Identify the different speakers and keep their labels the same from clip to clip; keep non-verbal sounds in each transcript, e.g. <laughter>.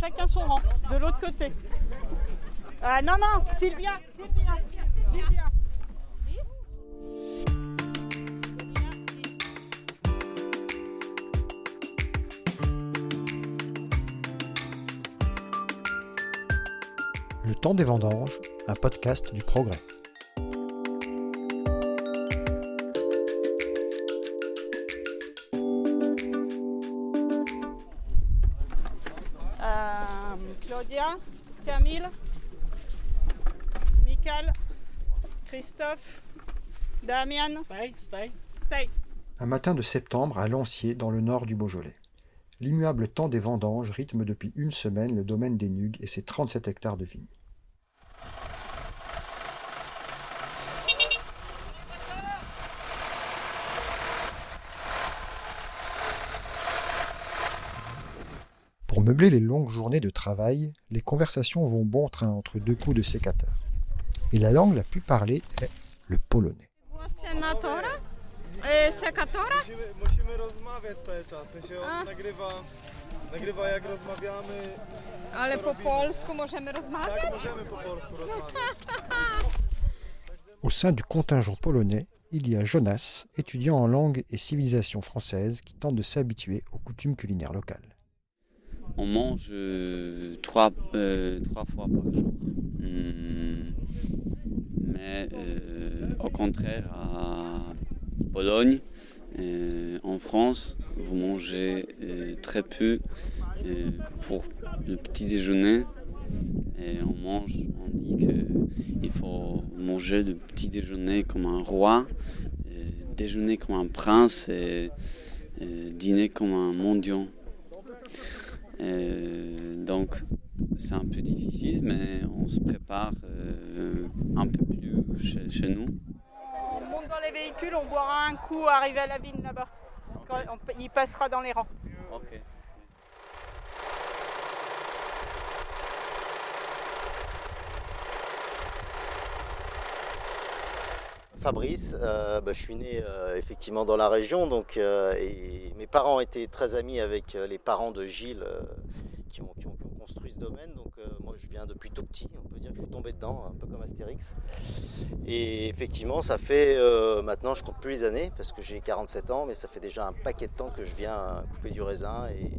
Speaker 1: chacun son rang, de l'autre côté. Ah, non, non, Sylvia, Sylvia, Sylvia.
Speaker 2: Le temps des vendanges, un podcast du progrès.
Speaker 1: Claudia, Camille, Michael, Christophe, Damian, Stay.
Speaker 2: Un matin de septembre à Lancier, dans le nord du Beaujolais. L'immuable temps des vendanges rythme depuis une semaine le domaine des Nugues et ses 37 hectares de vignes. Pour meubler les longues journées de travail, les conversations vont bon train entre deux coups de sécateur. Et la langue la plus parlée est le polonais.
Speaker 3: E.
Speaker 2: Au sein du contingent polonais, il y a Jonas, étudiant en langue et civilisation française qui tente de s'habituer aux coutumes culinaires locales.
Speaker 4: On mange euh, trois, euh, trois fois par jour. Hum, mais euh, au contraire, à Pologne, en France, vous mangez très peu pour le petit déjeuner. Et on mange, on dit qu'il faut manger le petit déjeuner comme un roi, déjeuner comme un prince et dîner comme un mendiant. Euh, donc c'est un peu difficile, mais on se prépare euh, un peu plus chez, chez nous.
Speaker 1: On monte dans les véhicules, on boira un coup arrivé à la vigne là-bas. Il passera dans les rangs.
Speaker 5: Fabrice, euh, bah, je suis né euh, effectivement dans la région, donc euh, et mes parents étaient très amis avec les parents de Gilles qui, ont, construit ce domaine. Donc moi je viens depuis tout petit, on peut dire que je suis tombé dedans, un peu comme Astérix. Et effectivement ça fait maintenant je compte plus les années parce que j'ai 47 ans, mais ça fait déjà un paquet de temps que je viens couper du raisin et,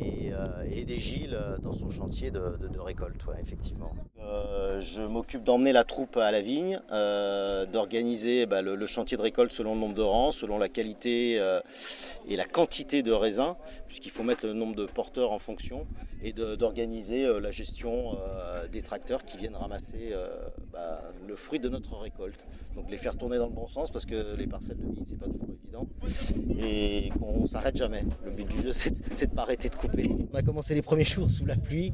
Speaker 5: et, euh, et aider Gilles euh, dans son chantier de, récolte, effectivement. Euh, je m'occupe d'emmener la troupe à la vigne, euh, d'organiser bah, le, chantier de récolte selon le nombre de rangs, selon la qualité et la quantité de raisins, puisqu'il faut mettre le nombre de porteurs en fonction, et d'organiser la gestion des tracteurs qui viennent ramasser bah, le fruit de notre récolte. Donc les faire tourner dans le bon sens, parce que les parcelles de vigne, c'est pas toujours évident, et qu'on s'arrête jamais. Le but du jeu, <laughs> c'est de pas de couper. On a commencé les premiers <laughs> jours sous la pluie,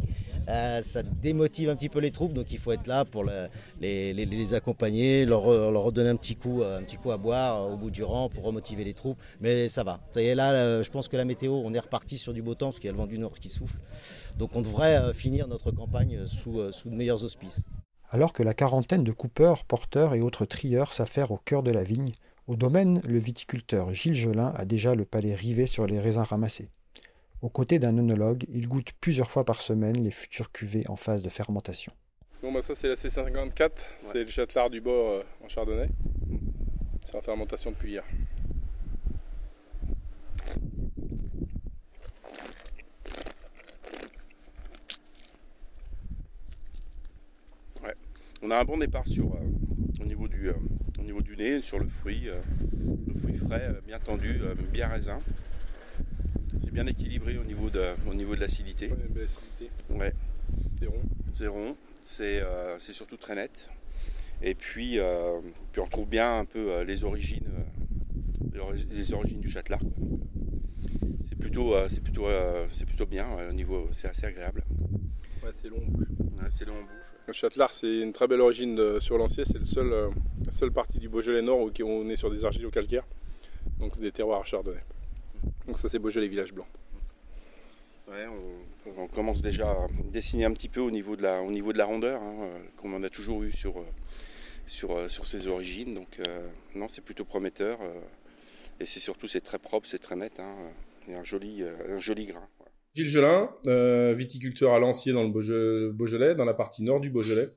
Speaker 5: euh, ça démotive un petit peu les troupes, donc il faut être là pour le- les, accompagner, leur, leur redonner un petit coup, un petit coup à boire au bout du rang pour remotiver les troupes. Mais ça va. Ça y est, là, euh, je pense que la météo, on est reparti sur du beau temps parce qu'il y a le vent du nord qui souffle. Donc on devrait euh, finir notre campagne sous, de meilleurs auspices.
Speaker 2: Alors que la quarantaine de coupeurs, porteurs et autres trieurs s'affairent au cœur de la vigne, au domaine, le viticulteur Gilles Gelin a déjà le palais rivé sur les raisins ramassés. Aux côtés d'un œnologue, il goûte plusieurs fois par semaine les futures cuvées en phase de fermentation.
Speaker 6: Bon bah ça c'est la C54, c'est le Châtelard du Bord euh, en Chardonnay. C'est en fermentation depuis hier. Ouais. On a un bon départ sur, euh, au, niveau du, euh, au niveau du nez, sur le fruit. euh, le fruit frais, euh, bien tendu, euh, bien raisin. C'est bien équilibré au niveau de, au niveau de l'acidité. Ouais.
Speaker 7: C'est rond.
Speaker 6: C'est rond, c'est euh, c'est surtout très net. Et puis, euh, puis on retrouve bien un peu euh, les origines, les du châtelard. C'est plutôt, c'est plutôt, c'est plutôt bien au niveau, c'est assez agréable.
Speaker 7: Ouais, c'est long en bouche.
Speaker 6: Ouais, c'est long en bouche.
Speaker 7: Le Châtelard, c'est une très belle origine de- sur Lancier. C'est le seul, la seule partie du Beaujolais Nord où on est sur des argiles au calcaire, donc des terroirs à chardonnay. Donc ça, c'est Beaujolais Village Blanc.
Speaker 6: Ouais, on, on commence déjà à dessiner un petit peu au niveau de la, au niveau de la rondeur, hein, euh, comme on a toujours eu sur, euh, sur, euh, sur ses origines. Donc euh, non, c'est plutôt prometteur. euh, et c'est surtout c'est très propre, c'est très net. hein, Il y a un joli, un joli grain. ouais.
Speaker 7: Gilles Gelin, euh, viticulteur à Lancier dans le Beaujolais, dans la partie nord du Beaujolais.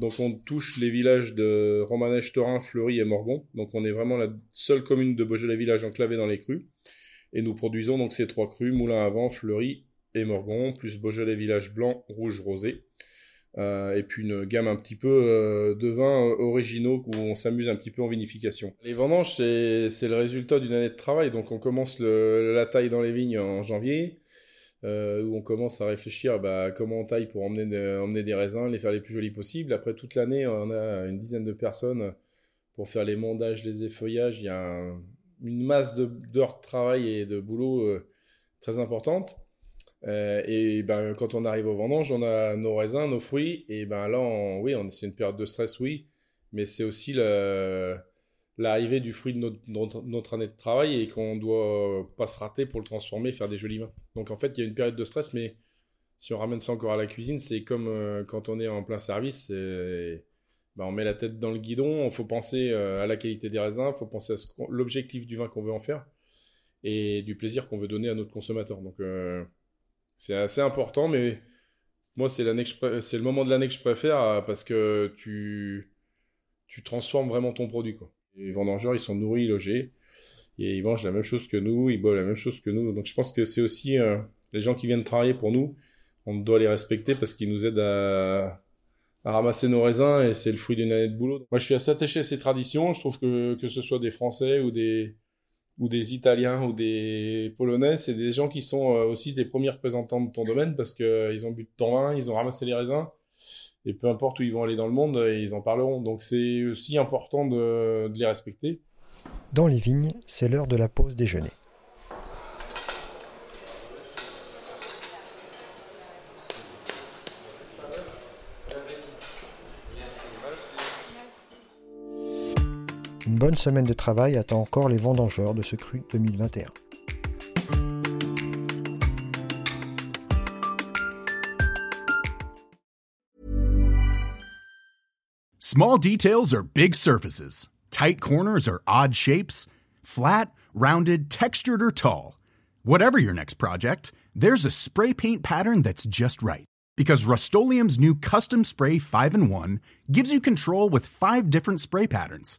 Speaker 7: Donc on touche les villages de Romanèche, Torin, Fleury et Morgon. Donc on est vraiment la seule commune de Beaujolais village enclavée dans les crues. Et nous produisons donc ces trois crues, Moulin à Vent, Fleury et Morgon, plus Beaujolais village blanc, rouge, rosé. Euh, et puis une gamme un petit peu euh, de vins euh, originaux où on s'amuse un petit peu en vinification. Les vendanges, c'est le résultat d'une année de travail. Donc on commence la taille dans les vignes en janvier où on commence à réfléchir bah, comment on taille pour emmener, emmener des raisins, les faire les plus jolis possibles. Après toute l'année, on a une dizaine de personnes pour faire les mondages, les effeuillages. Il y a un- une masse d'heures de travail et de boulot euh, très importante. Euh, et ben, quand on arrive au vendange, on a nos raisins, nos fruits. Et ben là, oui, c'est une période de stress, oui. Mais c'est aussi l'arrivée du fruit de notre, année de travail et qu'on doit pas se rater pour le transformer, faire des jolis vins. Donc en fait, il y a une période de stress, mais si on ramène ça encore à la cuisine, c'est comme euh, quand on est en plein service, ben, on met la tête dans le guidon, il faut penser euh, à la qualité des raisins, il faut penser à l'objectif du vin qu'on veut en faire et du plaisir qu'on veut donner à notre consommateur. Donc euh, c'est assez important, mais moi c'est c'est le moment de l'année que je préfère euh, parce que tu tu transformes vraiment ton produit. Les vendangeurs ils sont nourris, logés et ils mangent la même chose que nous, ils boivent la même chose que nous. Donc je pense que c'est aussi les gens qui viennent travailler pour nous, on doit les respecter parce qu'ils nous aident à à ramasser nos raisins et c'est le fruit d'une année de boulot. Moi, je suis assez attaché à ces traditions. Je trouve que que ce soit des Français ou des ou des Italiens ou des Polonais, c'est des gens qui sont euh, aussi des premiers représentants de ton domaine parce que euh, ils ont bu de ton vin, ils ont ramassé les raisins et peu importe où ils vont aller dans le monde, euh, ils en parleront. Donc c'est aussi important de, de les respecter.
Speaker 2: Dans les vignes, c'est l'heure de la pause déjeuner. Une bonne semaine de travail attend encore les vendangeurs de ce cru 2021.
Speaker 8: Small details are big surfaces. Tight corners are odd shapes. Flat, rounded, textured, or tall. Whatever your next project, there's a spray paint pattern that's just right. Because Rust new Custom Spray 5 in 1 gives you control with five different spray patterns.